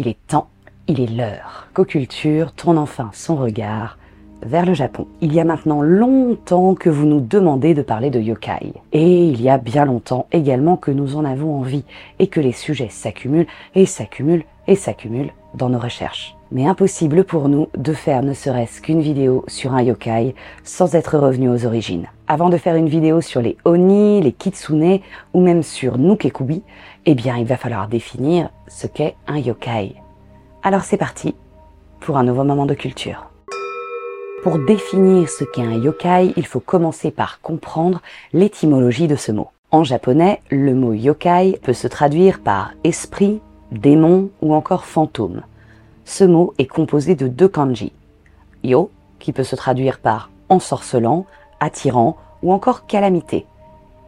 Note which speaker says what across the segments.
Speaker 1: Il est temps, il est l'heure qu'Occulture tourne enfin son regard vers le Japon. Il y a maintenant longtemps que vous nous demandez de parler de yokai. Et il y a bien longtemps également que nous en avons envie et que les sujets s'accumulent et s'accumulent et s'accumulent dans nos recherches. Mais impossible pour nous de faire ne serait-ce qu'une vidéo sur un yokai sans être revenu aux origines. Avant de faire une vidéo sur les oni, les kitsune ou même sur Nukekubi, eh bien il va falloir définir ce qu'est un yokai. Alors c'est parti pour un nouveau moment de culture. Pour définir ce qu'est un yokai, il faut commencer par comprendre l'étymologie de ce mot. En japonais, le mot yokai peut se traduire par esprit, démon ou encore fantôme. Ce mot est composé de deux kanji. Yo, qui peut se traduire par ensorcelant, attirant ou encore calamité,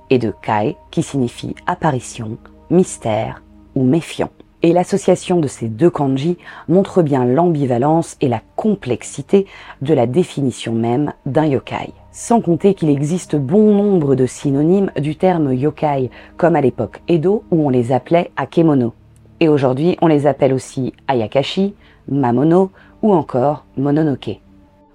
Speaker 1: et de kai, qui signifie apparition, mystère ou méfiant. Et l'association de ces deux kanji montre bien l'ambivalence et la complexité de la définition même d'un yokai. Sans compter qu'il existe bon nombre de synonymes du terme yokai, comme à l'époque Edo où on les appelait akemono. Et aujourd'hui on les appelle aussi ayakashi, mamono ou encore mononoke.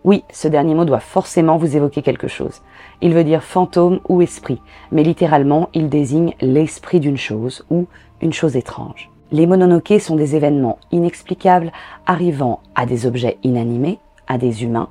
Speaker 1: Oui, ce dernier mot doit forcément vous évoquer quelque chose. Il veut dire fantôme ou esprit, mais littéralement il désigne l'esprit d'une chose ou une chose étrange. Les mononoke sont des événements inexplicables arrivant à des objets inanimés, à des humains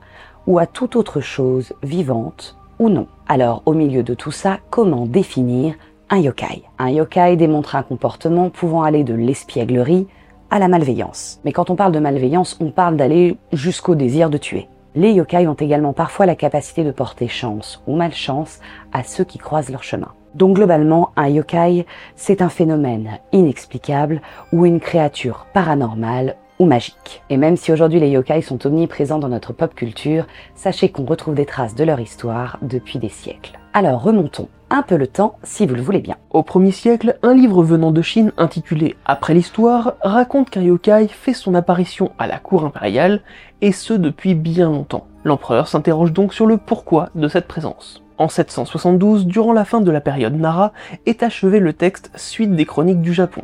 Speaker 1: ou à toute autre chose vivante ou non. Alors au milieu de tout ça, comment définir un yokai? Un yokai démontre un comportement pouvant aller de l'espièglerie à la malveillance. Mais quand on parle de malveillance, on parle d'aller jusqu'au désir de tuer. Les yokai ont également parfois la capacité de porter chance ou malchance à ceux qui croisent leur chemin. Donc globalement, un yokai, c'est un phénomène inexplicable ou une créature paranormale ou magique. Et même si aujourd'hui les yokai sont omniprésents dans notre pop culture, sachez qu'on retrouve des traces de leur histoire depuis des siècles. Alors remontons un peu le temps si vous le voulez bien.
Speaker 2: Au 1er siècle, un livre venant de Chine intitulé Après l'histoire raconte qu'un yokai fait son apparition à la cour impériale, et ce depuis bien longtemps. L'empereur s'interroge donc sur le pourquoi de cette présence. En 772, durant la fin de la période Nara, est achevé le texte Suite des chroniques du Japon.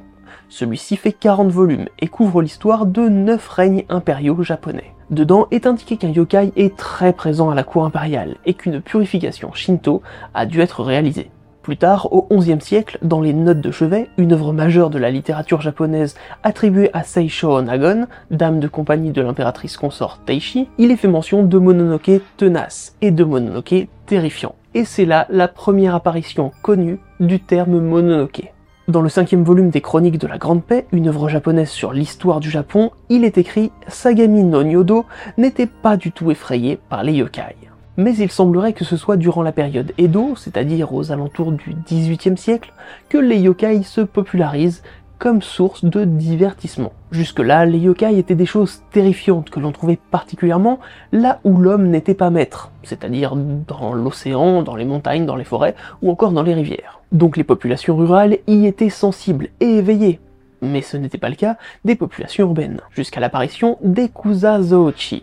Speaker 2: Celui-ci fait 40 volumes et couvre l'histoire de 9 règnes impériaux japonais. Dedans est indiqué qu'un yokai est très présent à la cour impériale et qu'une purification shinto a dû être réalisée. Plus tard, au XIe siècle, dans les Notes de chevet, une œuvre majeure de la littérature japonaise attribuée à Seisho Nagon, dame de compagnie de l'impératrice consort Taishi, il est fait mention de Mononoke tenace et de Mononoke terrifiant. Et c'est là la première apparition connue du terme Mononoke. Dans le cinquième volume des Chroniques de la Grande Paix, une œuvre japonaise sur l'histoire du Japon, il est écrit Sagami no Nyodo n'était pas du tout effrayé par les yokai. Mais il semblerait que ce soit durant la période Edo, c'est-à-dire aux alentours du XVIIIe siècle, que les yokai se popularisent comme source de divertissement. Jusque-là, les yokai étaient des choses terrifiantes que l'on trouvait particulièrement là où l'homme n'était pas maître, c'est-à-dire dans l'océan, dans les montagnes, dans les forêts ou encore dans les rivières. Donc les populations rurales y étaient sensibles et éveillées, mais ce n'était pas le cas des populations urbaines, jusqu'à l'apparition des Kusazochi,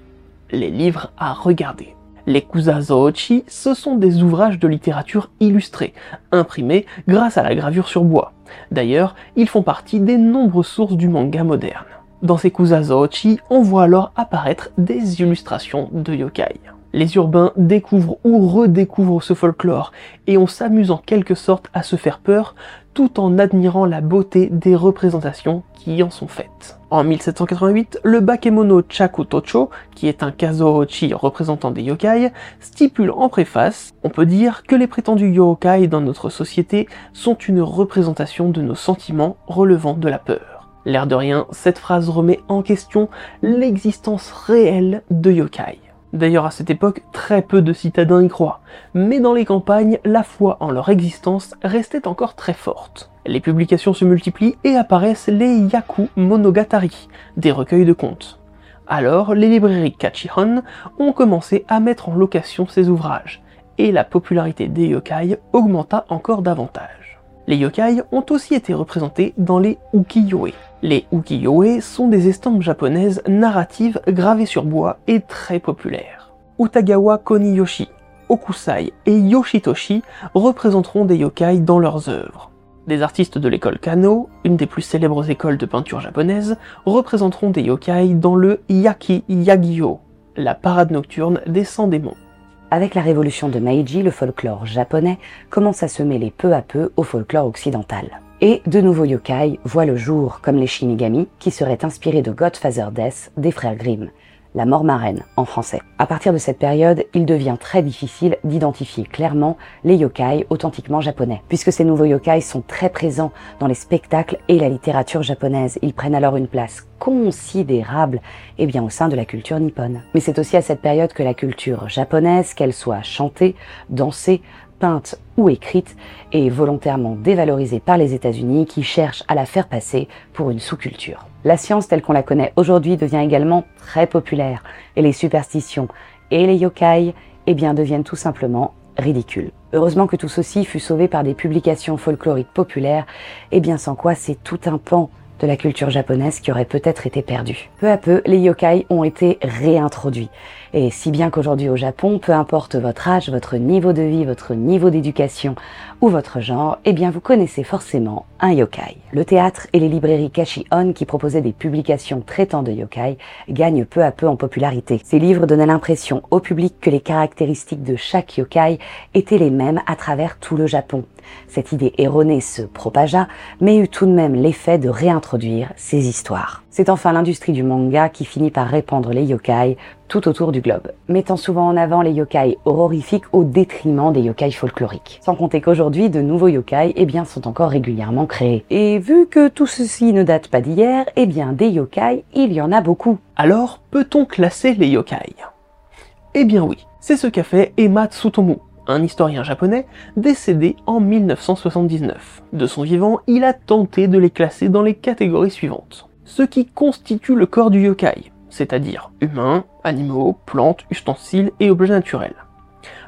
Speaker 2: les livres à regarder. Les Kusazochi, ce sont des ouvrages de littérature illustrés, imprimés grâce à la gravure sur bois. D'ailleurs, ils font partie des nombreuses sources du manga moderne. Dans ces Kusazochi, on voit alors apparaître des illustrations de yokai. Les urbains découvrent ou redécouvrent ce folklore et on s'amuse en quelque sorte à se faire peur tout en admirant la beauté des représentations qui en sont faites. En 1788, le Bakemono Chakutocho, qui est un kazochi représentant des yokai, stipule en préface On peut dire que les prétendus yokai dans notre société sont une représentation de nos sentiments relevant de la peur. L'air de rien, cette phrase remet en question l'existence réelle de yokai. D'ailleurs, à cette époque, très peu de citadins y croient, mais dans les campagnes, la foi en leur existence restait encore très forte. Les publications se multiplient et apparaissent les Yaku Monogatari, des recueils de contes. Alors, les librairies Kachihon ont commencé à mettre en location ces ouvrages, et la popularité des yokai augmenta encore davantage. Les yokai ont aussi été représentés dans les ukiyo-e. Les ukiyo-e sont des estampes japonaises narratives gravées sur bois et très populaires. Utagawa Koniyoshi, Okusai et Yoshitoshi représenteront des yokai dans leurs œuvres. Des artistes de l'école Kano, une des plus célèbres écoles de peinture japonaise, représenteront des yokai dans le Yaki Yagyo, la parade nocturne des 100 démons.
Speaker 1: Avec la révolution de Meiji, le folklore japonais commence à se mêler peu à peu au folklore occidental. Et de nouveaux yokai voient le jour, comme les Shinigami, qui seraient inspirés de Godfather Death des frères Grimm, la mort marraine en français. À partir de cette période, il devient très difficile d'identifier clairement les yokai authentiquement japonais, puisque ces nouveaux yokai sont très présents dans les spectacles et la littérature japonaise. Ils prennent alors une place considérable et bien au sein de la culture nippone. Mais c'est aussi à cette période que la culture japonaise, qu'elle soit chantée, dansée, peinte ou écrite, est volontairement dévalorisée par les États-Unis qui cherchent à la faire passer pour une sous-culture. La science telle qu'on la connaît aujourd'hui devient également très populaire et les superstitions et les yokai eh bien, deviennent tout simplement ridicules. Heureusement que tout ceci fut sauvé par des publications folkloriques populaires, et bien sans quoi c'est tout un pan de la culture japonaise qui aurait peut-être été perdue. Peu à peu, les yokai ont été réintroduits. Et si bien qu'aujourd'hui au Japon, peu importe votre âge, votre niveau de vie, votre niveau d'éducation ou votre genre, eh bien vous connaissez forcément un yokai. Le théâtre et les librairies Kashi-On qui proposaient des publications traitant de yokai gagnent peu à peu en popularité. Ces livres donnaient l'impression au public que les caractéristiques de chaque yokai étaient les mêmes à travers tout le Japon. Cette idée erronée se propagea, mais eut tout de même l'effet de réintroduire ces histoires. C'est enfin l'industrie du manga qui finit par répandre les yokai tout autour du globe, mettant souvent en avant les yokai horrifiques au détriment des yokai folkloriques. Sans compter qu'aujourd'hui, de nouveaux yokai eh bien, sont encore régulièrement créés. Et vu que tout ceci ne date pas d'hier, eh bien des yokai, il y en a beaucoup.
Speaker 2: Alors, peut-on classer les yokai? Eh bien oui, c'est ce qu'a fait Emma Tsutomu, un historien japonais décédé en 1979. De son vivant, il a tenté de les classer dans les catégories suivantes. Ce qui constitue le corps du yokai, c'est-à-dire humains, animaux, plantes, ustensiles et objets naturels.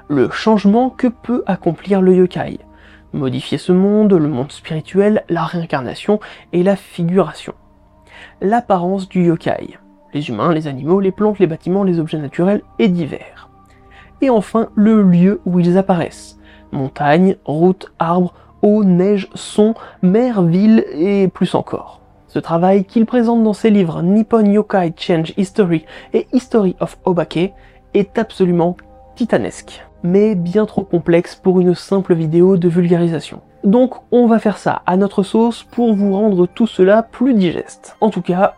Speaker 2: Le changement que peut accomplir le yokai, modifier ce monde, le monde spirituel, la réincarnation et la figuration. L'apparence du yokai, les humains, les animaux, les plantes, les bâtiments, les objets naturels et divers. Et enfin, le lieu où ils apparaissent. Montagne, route, arbres, eau, neige, son, mer, ville et plus encore. Ce travail qu'il présente dans ses livres Nippon Yokai Change History et History of Obake est absolument titanesque, mais bien trop complexe pour une simple vidéo de vulgarisation. Donc on va faire ça à notre sauce pour vous rendre tout cela plus digeste. En tout cas,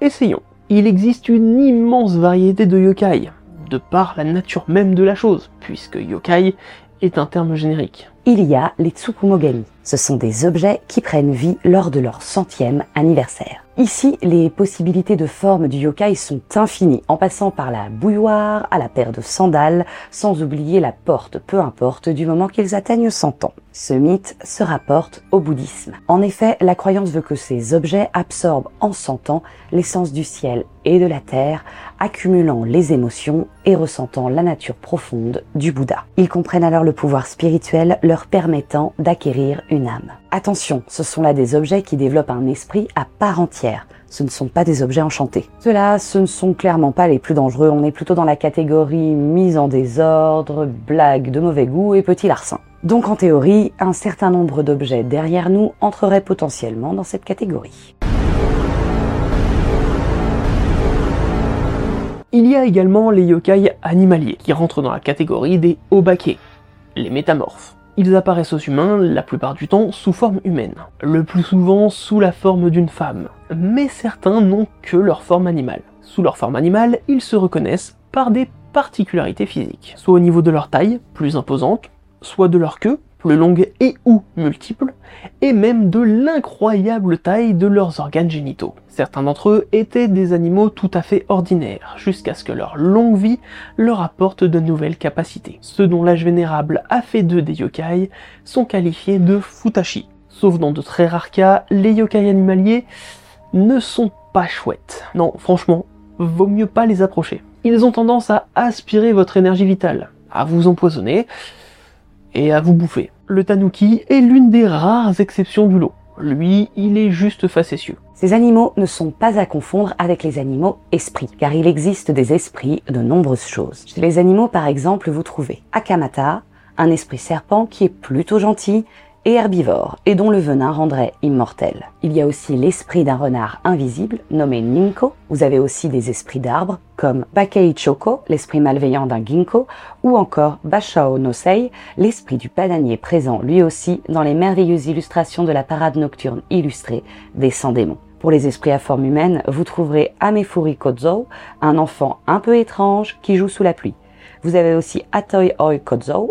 Speaker 2: essayons. Il existe une immense variété de yokai, de par la nature même de la chose, puisque yokai est un terme générique.
Speaker 1: Il y a les Tsukumogami. Ce sont des objets qui prennent vie lors de leur centième anniversaire. Ici, les possibilités de forme du yokai sont infinies, en passant par la bouilloire à la paire de sandales, sans oublier la porte, peu importe, du moment qu'ils atteignent 100 ans. Ce mythe se rapporte au bouddhisme. En effet, la croyance veut que ces objets absorbent en 100 ans l'essence du ciel et de la terre, accumulant les émotions et ressentant la nature profonde du Bouddha. Ils comprennent alors le pouvoir spirituel leur permettant d'acquérir une âme. Attention, ce sont là des objets qui développent un esprit à part entière. Ce ne sont pas des objets enchantés. Ceux-là, ce ne sont clairement pas les plus dangereux. On est plutôt dans la catégorie mise en désordre, blague de mauvais goût et petit larcin. Donc en théorie, un certain nombre d'objets derrière nous entreraient potentiellement dans cette catégorie.
Speaker 2: Il y a également les yokai animaliers, qui rentrent dans la catégorie des obake, les métamorphes. Ils apparaissent aux humains la plupart du temps sous forme humaine, le plus souvent sous la forme d'une femme, mais certains n'ont que leur forme animale. Sous leur forme animale, ils se reconnaissent par des particularités physiques, soit au niveau de leur taille, plus imposante, soit de leur queue, plus longue et ou multiples, et même de l'incroyable taille de leurs organes génitaux. Certains d'entre eux étaient des animaux tout à fait ordinaires, jusqu'à ce que leur longue vie leur apporte de nouvelles capacités. Ceux dont l'âge vénérable a fait d'eux des yokai sont qualifiés de futashi. Sauf dans de très rares cas, les yokai animaliers ne sont pas chouettes. Non, franchement, vaut mieux pas les approcher. Ils ont tendance à aspirer votre énergie vitale, à vous empoisonner, et à vous bouffer. Le tanuki est l'une des rares exceptions du lot. Lui, il est juste facétieux.
Speaker 1: Ces animaux ne sont pas à confondre avec les animaux esprits, car il existe des esprits de nombreuses choses. Chez les animaux, par exemple, vous trouvez Akamata, un esprit serpent qui est plutôt gentil et herbivore, et dont le venin rendrait immortel. Il y a aussi l'esprit d'un renard invisible, nommé Ninko. Vous avez aussi des esprits d'arbres, comme Bakei Choko, l'esprit malveillant d'un ginkgo, ou encore Bashao no Sei, l'esprit du bananier présent lui aussi dans les merveilleuses illustrations de la parade nocturne illustrée des 100 démons. Pour les esprits à forme humaine, vous trouverez Amefuri Kozo, un enfant un peu étrange qui joue sous la pluie. Vous avez aussi Atoi Oi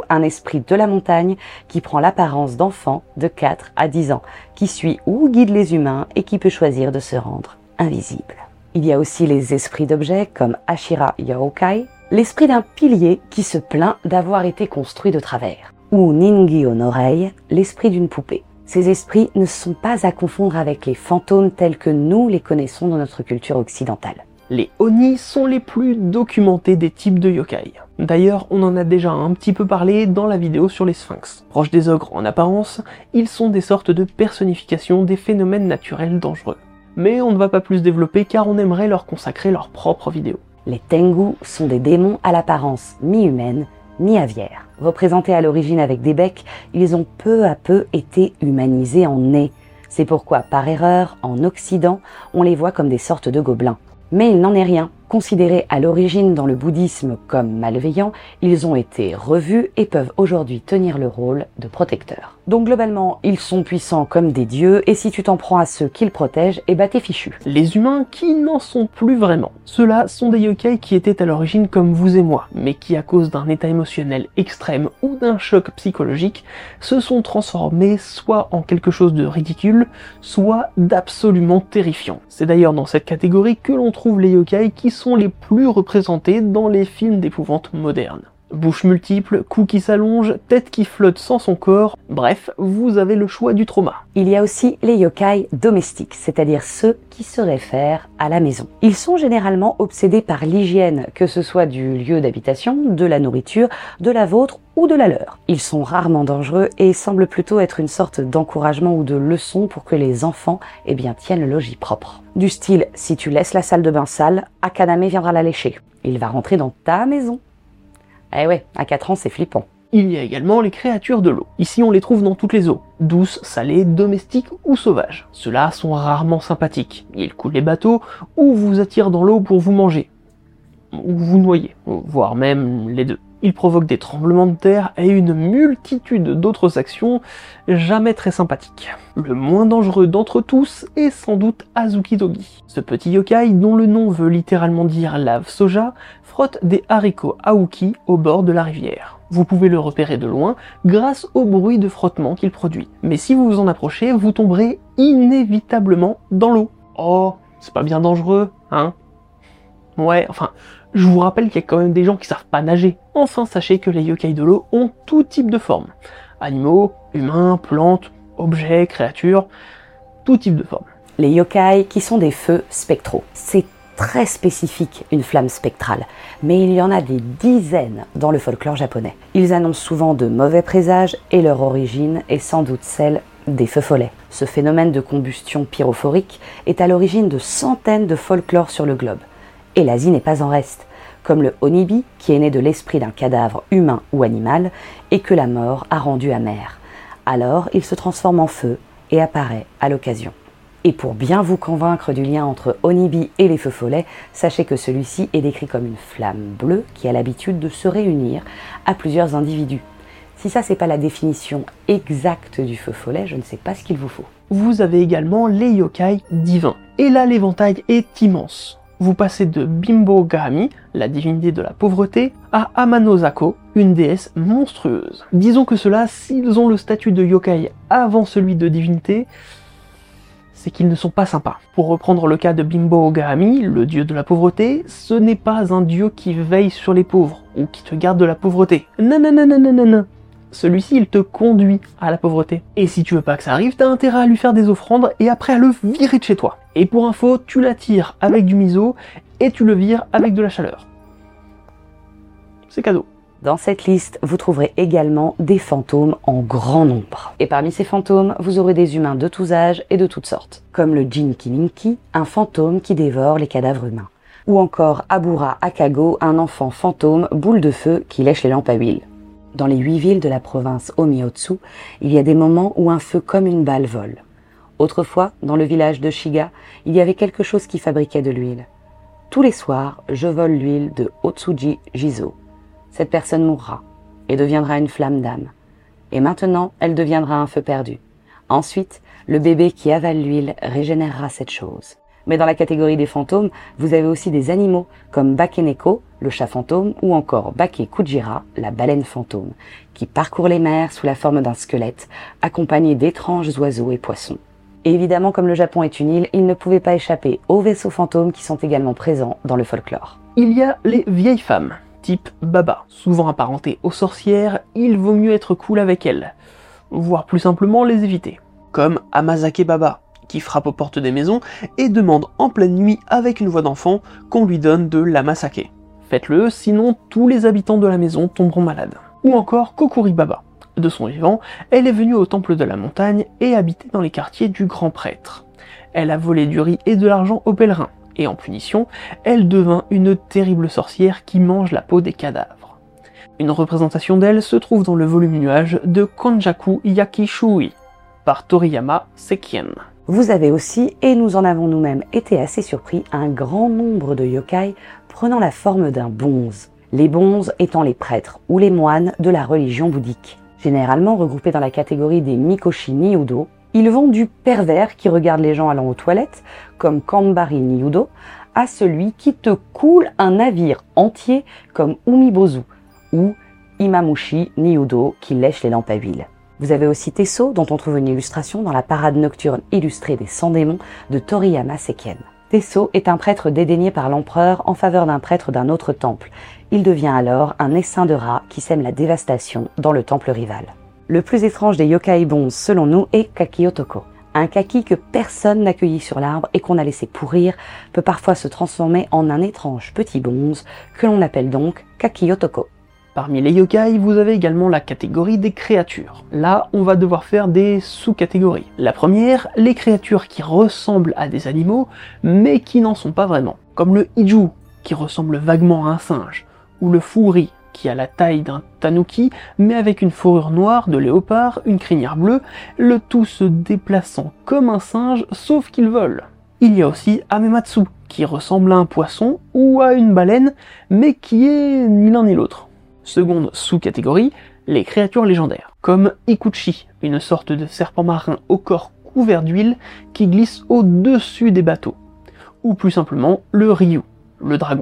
Speaker 1: un esprit de la montagne qui prend l'apparence d'enfant de 4 à 10 ans, qui suit ou guide les humains et qui peut choisir de se rendre invisible. Il y a aussi les esprits d'objets comme Ashira Yokai, l'esprit d'un pilier qui se plaint d'avoir été construit de travers, ou Ningi Onorei, l'esprit d'une poupée. Ces esprits ne sont pas à confondre avec les fantômes tels que nous les connaissons dans notre culture occidentale.
Speaker 2: Les Oni sont les plus documentés des types de yokai. D'ailleurs, on en a déjà un petit peu parlé dans la vidéo sur les sphinx. Proches des ogres en apparence, ils sont des sortes de personnifications des phénomènes naturels dangereux. Mais on ne va pas plus développer car on aimerait leur consacrer leur propre vidéo.
Speaker 1: Les Tengu sont des démons à l'apparence mi-humaine, mi-aviaire. Représentés à l'origine avec des becs, ils ont peu à peu été humanisés en nez. C'est pourquoi, par erreur, en Occident, on les voit comme des sortes de gobelins. Mais il n'en est rien. Considérés à l'origine dans le bouddhisme comme malveillants, ils ont été revus et peuvent aujourd'hui tenir le rôle de protecteurs. Donc globalement, ils sont puissants comme des dieux, et si tu t'en prends à ceux qu'ils protègent, eh bah t'es fichu.
Speaker 2: Les humains qui n'en sont plus vraiment. Ceux-là sont des yokai qui étaient à l'origine comme vous et moi, mais qui à cause d'un état émotionnel extrême ou d'un choc psychologique, se sont transformés soit en quelque chose de ridicule, soit d'absolument terrifiant. C'est d'ailleurs dans cette catégorie que l'on trouve les yokai qui sont les plus représentés dans les films d'épouvante modernes. Bouche multiple, cou qui s'allonge, tête qui flotte sans son corps, bref, vous avez le choix du trauma.
Speaker 1: Il y a aussi les yokai domestiques, c'est-à-dire ceux qui se réfèrent à la maison. Ils sont généralement obsédés par l'hygiène, que ce soit du lieu d'habitation, de la nourriture, de la vôtre ou de la leur. Ils sont rarement dangereux et semblent plutôt être une sorte d'encouragement ou de leçon pour que les enfants eh bien, tiennent le logis propre. Du style, si tu laisses la salle de bain sale, Akaname viendra la lécher. Il va rentrer dans ta maison. Eh ouais, à 4 ans, c'est flippant.
Speaker 2: Il y a également les créatures de l'eau. Ici, on les trouve dans toutes les eaux, douces, salées, domestiques ou sauvages. Ceux-là sont rarement sympathiques. Ils coulent les bateaux ou vous attirent dans l'eau pour vous manger. Ou vous noyer, voire même les deux. Ils provoquent des tremblements de terre et une multitude d'autres actions jamais très sympathiques. Le moins dangereux d'entre tous est sans doute Azuki Dogi. Ce petit yokai, dont le nom veut littéralement dire lave soja, des haricots aoki au bord de la rivière. Vous pouvez le repérer de loin grâce au bruit de frottement qu'il produit. Mais si vous vous en approchez, vous tomberez inévitablement dans l'eau. Oh, c'est pas bien dangereux, hein? Ouais, enfin, je vous rappelle qu'il y a quand même des gens qui savent pas nager. Enfin, sachez que les yokai de l'eau ont tout type de forme. Animaux, humains, plantes, objets, créatures, tout type de forme.
Speaker 1: Les yokai qui sont des feux spectraux. C'est très spécifique une flamme spectrale, mais il y en a des dizaines dans le folklore japonais. Ils annoncent souvent de mauvais présages et leur origine est sans doute celle des feux follets. Ce phénomène de combustion pyrophorique est à l'origine de centaines de folklores sur le globe. Et l'Asie n'est pas en reste, comme le onibi qui est né de l'esprit d'un cadavre humain ou animal et que la mort a rendu amer. Alors il se transforme en feu et apparaît à l'occasion. Et pour bien vous convaincre du lien entre Onibi et les feux follets, sachez que celui-ci est décrit comme une flamme bleue qui a l'habitude de se réunir à plusieurs individus. Si ça c'est pas la définition exacte du feu follet, je ne sais pas ce qu'il vous faut.
Speaker 2: Vous avez également les yokai divins. Et là l'éventail est immense. Vous passez de Bimbo Gahami, la divinité de la pauvreté, à Amanozako, une déesse monstrueuse. Disons que ceux-là, s'ils ont le statut de yokai avant celui de divinité, c'est qu'ils ne sont pas sympas. Pour reprendre le cas de Bimbo Ogami, le dieu de la pauvreté, ce n'est pas un dieu qui veille sur les pauvres ou qui te garde de la pauvreté. Non, non, non, non, non, non, non. Celui-ci, il te conduit à la pauvreté. Et si tu veux pas que ça arrive, t'as intérêt à lui faire des offrandes et après à le virer de chez toi. Et pour info, tu l'attires avec du miso et tu le vires avec de la chaleur. C'est cadeau.
Speaker 1: Dans cette liste, vous trouverez également des fantômes en grand nombre. Et parmi ces fantômes, vous aurez des humains de tous âges et de toutes sortes, comme le Jinki Ninki, un fantôme qui dévore les cadavres humains. Ou encore Abura Akago, un enfant fantôme boule de feu qui lèche les lampes à huile. Dans les huit villes de la province Omiotsu, il y a des moments où un feu comme une balle vole. Autrefois, dans le village de Shiga, il y avait quelque chose qui fabriquait de l'huile. Tous les soirs, je vole l'huile de Otsuji Jizo, cette personne mourra et deviendra une flamme d'âme. Et maintenant, elle deviendra un feu perdu. Ensuite, le bébé qui avale l'huile régénérera cette chose. Mais dans la catégorie des fantômes, vous avez aussi des animaux comme Bakeneko, le chat fantôme, ou encore Bake Kujira, la baleine fantôme, qui parcourt les mers sous la forme d'un squelette, accompagné d'étranges oiseaux et poissons. Évidemment, comme le Japon est une île, il ne pouvait pas échapper aux vaisseaux fantômes qui sont également présents dans le folklore.
Speaker 2: Il y a les vieilles femmes type Baba. Souvent apparentées aux sorcières, il vaut mieux être cool avec elles, voire plus simplement les éviter. Comme Amazake Baba, qui frappe aux portes des maisons et demande en pleine nuit avec une voix d'enfant qu'on lui donne de l'amasake. Faites-le, sinon tous les habitants de la maison tomberont malades. Ou encore Kokuri Baba. De son vivant, elle est venue au temple de la montagne et habitait dans les quartiers du grand prêtre. Elle a volé du riz et de l'argent aux pèlerins, et en punition, elle devint une terrible sorcière qui mange la peau des cadavres. Une représentation d'elle se trouve dans le volume Nuage de Konjaku Yakishui par Toriyama Sekien.
Speaker 1: Vous avez aussi, et nous en avons nous-mêmes été assez surpris, un grand nombre de yokai prenant la forme d'un bonze. Les bonzes étant les prêtres ou les moines de la religion bouddhique. Généralement regroupés dans la catégorie des Mikoshi Niudo, ils vont du pervers qui regarde les gens allant aux toilettes, comme Kambari Niudo, à celui qui te coule un navire entier, comme Umibozu, ou Imamushi Niudo, qui lèche les lampes à huile. Vous avez aussi Tesso, dont on trouve une illustration dans la parade nocturne illustrée des 100 démons de Toriyama Seken. Tesso est un prêtre dédaigné par l'empereur en faveur d'un prêtre d'un autre temple. Il devient alors un essaim de rats qui sème la dévastation dans le temple rival. Le plus étrange des yokai bonzes, selon nous, est Kaki Otoko. Un kaki que personne n'accueillit sur l'arbre et qu'on a laissé pourrir peut parfois se transformer en un étrange petit bonze que l'on appelle donc Kaki Otoko.
Speaker 2: Parmi les yokai, vous avez également la catégorie des créatures. Là, on va devoir faire des sous-catégories. La première, les créatures qui ressemblent à des animaux, mais qui n'en sont pas vraiment. Comme le Iju, qui ressemble vaguement à un singe, ou le Furi, qui a la taille d'un tanuki, mais avec une fourrure noire de léopard, une crinière bleue, le tout se déplaçant comme un singe, sauf qu'il vole. Il y a aussi Amematsu, qui ressemble à un poisson ou à une baleine, mais qui est ni l'un ni l'autre. Seconde sous-catégorie, les créatures légendaires, comme Ikuchi, une sorte de serpent marin au corps couvert d'huile qui glisse au-dessus des bateaux. Ou plus simplement, le Ryu, le dragon.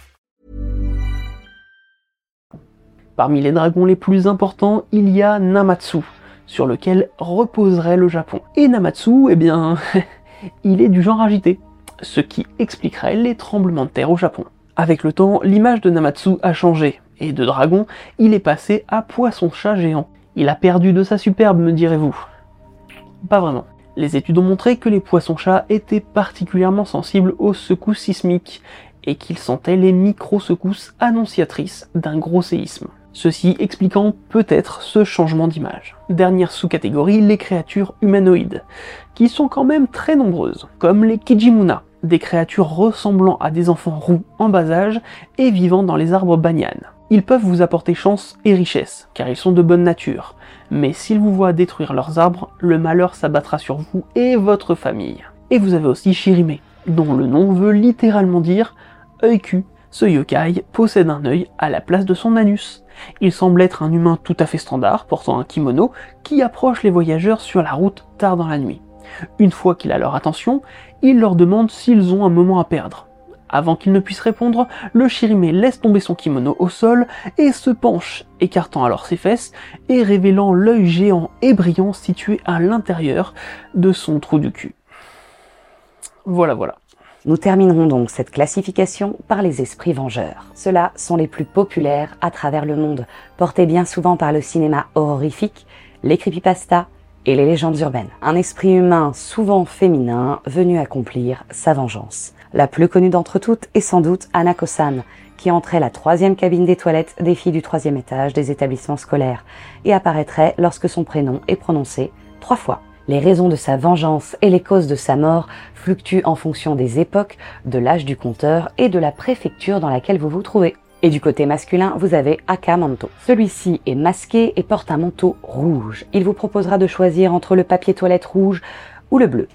Speaker 2: Parmi les dragons les plus importants, il y a Namatsu, sur lequel reposerait le Japon. Et Namatsu, eh bien, il est du genre agité, ce qui expliquerait les tremblements de terre au Japon. Avec le temps, l'image de Namatsu a changé, et de dragon, il est passé à poisson-chat géant. Il a perdu de sa superbe, me direz-vous. Pas vraiment. Les études ont montré que les poissons-chats étaient particulièrement sensibles aux secousses sismiques, et qu'ils sentaient les micro-secousses annonciatrices d'un gros séisme. Ceci expliquant peut-être ce changement d'image. Dernière sous-catégorie, les créatures humanoïdes, qui sont quand même très nombreuses, comme les Kijimuna, des créatures ressemblant à des enfants roux en bas âge et vivant dans les arbres banyan. Ils peuvent vous apporter chance et richesse, car ils sont de bonne nature, mais s'ils vous voient détruire leurs arbres, le malheur s'abattra sur vous et votre famille. Et vous avez aussi Shirime, dont le nom veut littéralement dire œil cul. Ce yokai possède un œil à la place de son anus. Il semble être un humain tout à fait standard, portant un kimono, qui approche les voyageurs sur la route tard dans la nuit. Une fois qu'il a leur attention, il leur demande s'ils ont un moment à perdre. Avant qu'ils ne puissent répondre, le Shirime laisse tomber son kimono au sol et se penche, écartant alors ses fesses et révélant l'œil géant et brillant situé à l'intérieur de son trou du cul. Voilà, voilà.
Speaker 1: Nous terminerons donc cette classification par les esprits vengeurs. Ceux-là sont les plus populaires à travers le monde, portés bien souvent par le cinéma horrifique, les creepypasta et les légendes urbaines. Un esprit humain souvent féminin venu accomplir sa vengeance. La plus connue d'entre toutes est sans doute Anako-san, qui entrait la troisième cabine des toilettes des filles du troisième étage des établissements scolaires et apparaîtrait lorsque son prénom est prononcé trois fois. Les raisons de sa vengeance et les causes de sa mort fluctuent en fonction des époques, de l'âge du compteur et de la préfecture dans laquelle vous vous trouvez. Et du côté masculin, vous avez Aka Manto. Celui-ci est masqué et porte un manteau rouge. Il vous proposera de choisir entre le papier toilette rouge ou le bleu.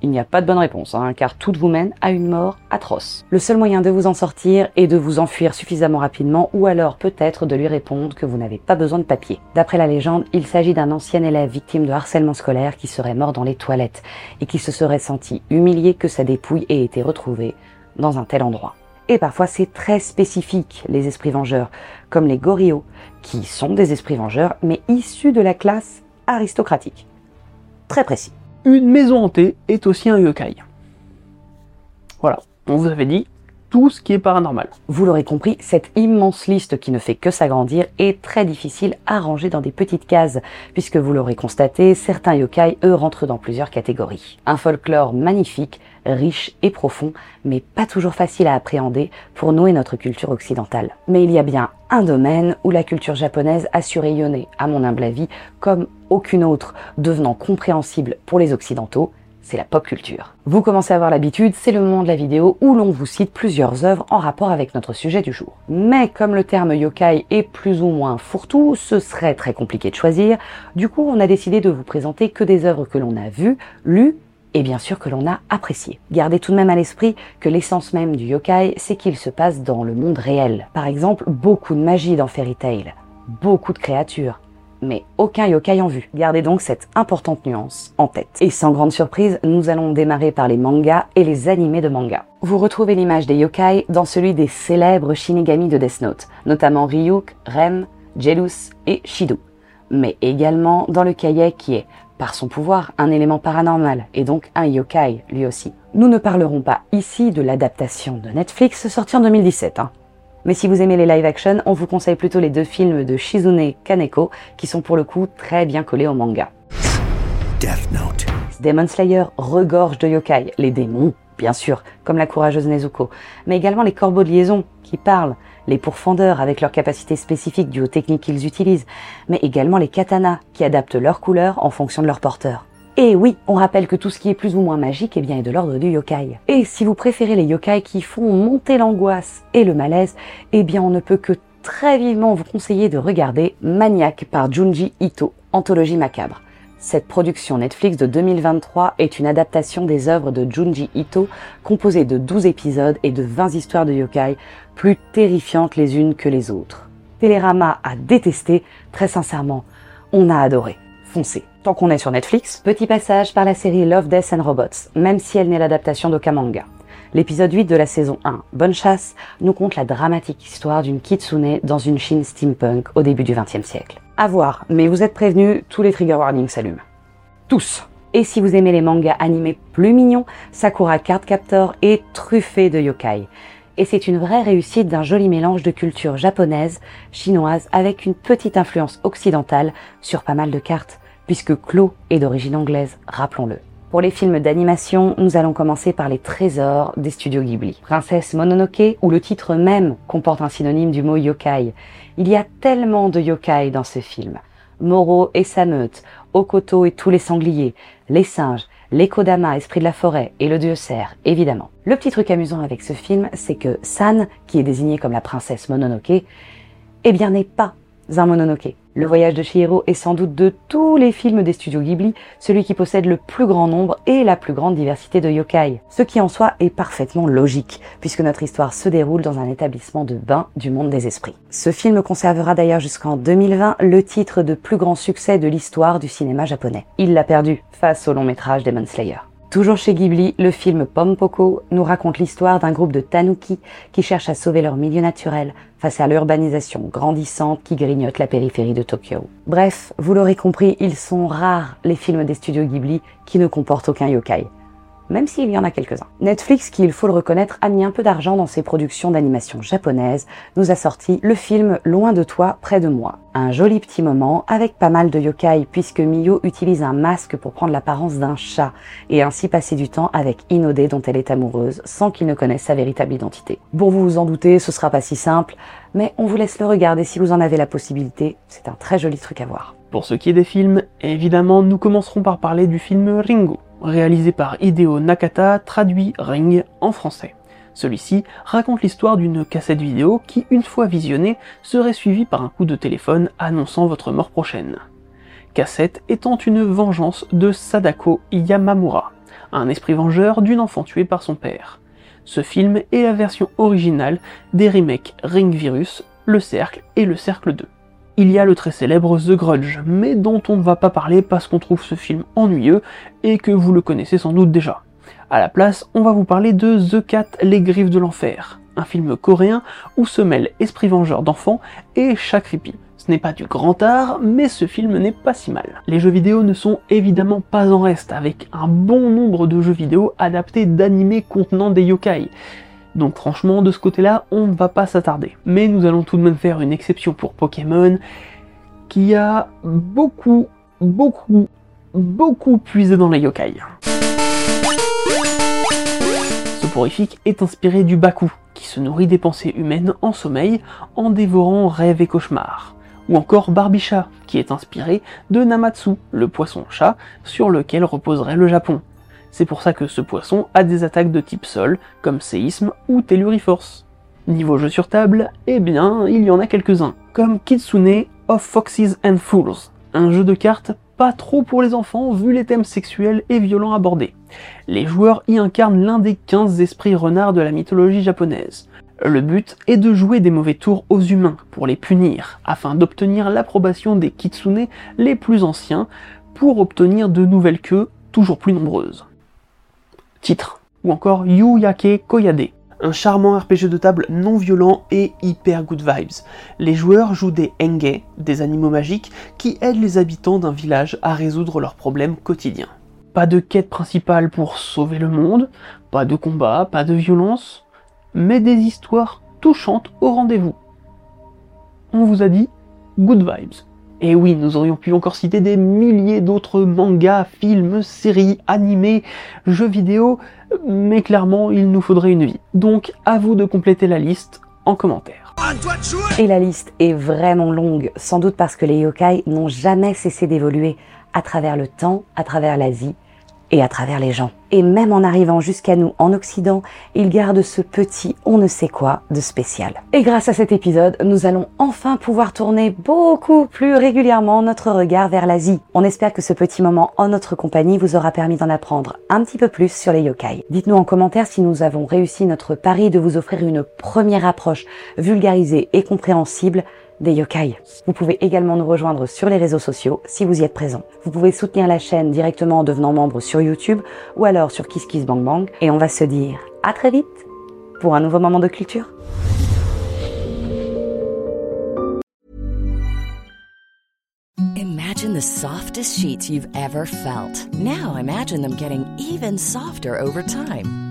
Speaker 1: Il n'y a pas de bonne réponse, hein, car tout vous mène à une mort atroce. Le seul moyen de vous en sortir est de vous enfuir suffisamment rapidement, ou alors peut-être de lui répondre que vous n'avez pas besoin de papier. D'après la légende, il s'agit d'un ancien élève victime de harcèlement scolaire qui serait mort dans les toilettes, et qui se serait senti humilié que sa dépouille ait été retrouvée dans un tel endroit. Et parfois c'est très spécifique, les esprits vengeurs, comme les gorillots, qui sont des esprits vengeurs, mais issus de la classe aristocratique. Très précis.
Speaker 2: Une maison hantée est aussi un yokai. Voilà, on vous avait dit tout ce qui est paranormal.
Speaker 1: Vous l'aurez compris, cette immense liste qui ne fait que s'agrandir est très difficile à ranger dans des petites cases, puisque vous l'aurez constaté, certains yokai, eux, rentrent dans plusieurs catégories. Un folklore magnifique, riche et profond, mais pas toujours facile à appréhender pour nous et notre culture occidentale. Mais il y a bien un domaine où la culture japonaise a su rayonner, à mon humble avis, comme aucune autre, devenant compréhensible pour les occidentaux, c'est la pop culture. Vous commencez à avoir l'habitude, c'est le moment de la vidéo où l'on vous cite plusieurs œuvres en rapport avec notre sujet du jour. Mais comme le terme yokai est plus ou moins fourre-tout, ce serait très compliqué de choisir, du coup on a décidé de vous présenter que des œuvres que l'on a vues, lues et bien sûr que l'on a appréciées. Gardez tout de même à l'esprit que l'essence même du yokai, c'est qu'il se passe dans le monde réel. Par exemple, beaucoup de magie dans Fairy Tail, beaucoup de créatures, mais aucun yokai en vue. Gardez donc cette importante nuance en tête. Et sans grande surprise, nous allons démarrer par les mangas et les animés de manga. Vous retrouvez l'image des yokai dans celui des célèbres Shinigami de Death Note, notamment Ryuk, Rem, Jelus et Shido. Mais également dans le kaye qui est, par son pouvoir, un élément paranormal et donc un yokai lui aussi. Nous ne parlerons pas ici de l'adaptation de Netflix sortie en 2017. Hein. Mais si vous aimez les live action, on vous conseille plutôt les deux films de Shizune Kaneko qui sont pour le coup très bien collés au manga.
Speaker 3: Death Note.
Speaker 1: Demon Slayer regorge de yokai, les démons, bien sûr, comme la courageuse Nezuko, mais également les corbeaux de liaison qui parlent, les pourfendeurs avec leurs capacités spécifiques dues aux techniques qu'ils utilisent, mais également les katanas qui adaptent leur couleur en fonction de leur porteur. Et oui, on rappelle que tout ce qui est plus ou moins magique eh bien, est de l'ordre du yokai. Et si vous préférez les yokai qui font monter l'angoisse et le malaise, eh bien on ne peut que très vivement vous conseiller de regarder Maniac par Junji Ito, anthologie macabre. Cette production Netflix de 2023 est une adaptation des œuvres de Junji Ito, composée de 12 épisodes et de 20 histoires de yokai, plus terrifiantes les unes que les autres. Télérama a détesté, très sincèrement, on a adoré. Foncez. Tant qu'on est sur Netflix, petit passage par la série Love, Death and Robots, même si elle n'est l'adaptation d'aucun manga. L'épisode 8 de la saison 1, Bonne chasse, nous conte la dramatique histoire d'une kitsune dans une Chine steampunk au début du XXe siècle. À voir, mais vous êtes prévenus, tous les trigger warnings s'allument. Tous Et si vous aimez les mangas animés plus mignons, Sakura Card Captor est truffé de yokai. Et c'est une vraie réussite d'un joli mélange de culture japonaise, chinoise, avec une petite influence occidentale sur pas mal de cartes, puisque Clo est d'origine anglaise, rappelons-le. Pour les films d'animation, nous allons commencer par les trésors des studios Ghibli. Princesse Mononoke, où le titre même comporte un synonyme du mot yokai. Il y a tellement de yokai dans ce film. Moro et sa meute, Okoto et tous les sangliers, les singes, les Kodama, esprit de la forêt, et le dieu cerf, évidemment. Le petit truc amusant avec ce film, c'est que San, qui est désignée comme la princesse Mononoke, eh bien n'est pas un Mononoke. Le voyage de Chihiro est sans doute de tous les films des studios Ghibli celui qui possède le plus grand nombre et la plus grande diversité de yokai. Ce qui en soi est parfaitement logique, puisque notre histoire se déroule dans un établissement de bain du monde des esprits. Ce film conservera d'ailleurs jusqu'en 2020 le titre de plus grand succès de l'histoire du cinéma japonais. Il l'a perdu face au long métrage Demon Slayer. Toujours chez Ghibli, le film Pompoko nous raconte l'histoire d'un groupe de tanuki qui cherchent à sauver leur milieu naturel face à l'urbanisation grandissante qui grignote la périphérie de Tokyo. Bref, vous l'aurez compris, ils sont rares les films des studios Ghibli qui ne comportent aucun yokai même s'il y en a quelques-uns. Netflix, qui il faut le reconnaître, a mis un peu d'argent dans ses productions d'animation japonaises, nous a sorti le film Loin de toi, près de moi. Un joli petit moment avec pas mal de yokai puisque Miyo utilise un masque pour prendre l'apparence d'un chat et ainsi passer du temps avec Inode dont elle est amoureuse sans qu'il ne connaisse sa véritable identité. Bon, vous vous en doutez, ce sera pas si simple, mais on vous laisse le regarder si vous en avez la possibilité, c'est un très joli truc à voir.
Speaker 2: Pour ce qui est des films, évidemment, nous commencerons par parler du film Ringo réalisé par Hideo Nakata, traduit Ring en français. Celui-ci raconte l'histoire d'une cassette vidéo qui, une fois visionnée, serait suivie par un coup de téléphone annonçant votre mort prochaine. Cassette étant une vengeance de Sadako Yamamura, un esprit vengeur d'une enfant tuée par son père. Ce film est la version originale des remakes Ring Virus, Le Cercle et Le Cercle 2 il y a le très célèbre The Grudge, mais dont on ne va pas parler parce qu'on trouve ce film ennuyeux et que vous le connaissez sans doute déjà. À la place, on va vous parler de The Cat, les griffes de l'enfer, un film coréen où se mêlent esprit vengeur d'enfants et chat creepy. Ce n'est pas du grand art, mais ce film n'est pas si mal. Les jeux vidéo ne sont évidemment pas en reste, avec un bon nombre de jeux vidéo adaptés d'animés contenant des yokai. Donc franchement, de ce côté-là, on ne va pas s'attarder. Mais nous allons tout de même faire une exception pour Pokémon, qui a beaucoup, beaucoup, beaucoup puisé dans les yokai. Ce porifique est inspiré du Baku, qui se nourrit des pensées humaines en sommeil en dévorant rêves et cauchemars. Ou encore Barbichat, qui est inspiré de Namatsu, le poisson-chat sur lequel reposerait le Japon. C'est pour ça que ce poisson a des attaques de type sol, comme séisme ou telluriforce. Niveau jeu sur table, eh bien, il y en a quelques-uns, comme Kitsune of Foxes and Fools, un jeu de cartes pas trop pour les enfants vu les thèmes sexuels et violents abordés. Les joueurs y incarnent l'un des 15 esprits renards de la mythologie japonaise. Le but est de jouer des mauvais tours aux humains pour les punir, afin d'obtenir l'approbation des kitsune les plus anciens, pour obtenir de nouvelles queues toujours plus nombreuses titre, ou encore Yu Yake Koyade, un charmant RPG de table non violent et hyper good vibes. Les joueurs jouent des Enge, des animaux magiques, qui aident les habitants d'un village à résoudre leurs problèmes quotidiens. Pas de quête principale pour sauver le monde, pas de combat, pas de violence, mais des histoires touchante au rendez-vous. On vous a dit good vibes. Et oui, nous aurions pu encore citer des milliers d'autres mangas, films, séries, animés, jeux vidéo, mais clairement, il nous faudrait une vie. Donc, à vous de compléter la liste en commentaire.
Speaker 1: Et la liste est vraiment longue, sans doute parce que les yokai n'ont jamais cessé d'évoluer à travers le temps, à travers l'Asie et à travers les gens. Et même en arrivant jusqu'à nous en Occident, ils gardent ce petit on ne sait quoi de spécial. Et grâce à cet épisode, nous allons enfin pouvoir tourner beaucoup plus régulièrement notre regard vers l'Asie. On espère que ce petit moment en notre compagnie vous aura permis d'en apprendre un petit peu plus sur les yokai. Dites-nous en commentaire si nous avons réussi notre pari de vous offrir une première approche vulgarisée et compréhensible des yokai. Vous pouvez également nous rejoindre sur les réseaux sociaux si vous y êtes présent. Vous pouvez soutenir la chaîne directement en devenant membre sur YouTube ou alors sur KissKissBankBank et on va se dire à très vite pour un nouveau moment de culture.
Speaker 4: Imagine the softest sheets you've ever felt. Now imagine them getting even softer over time.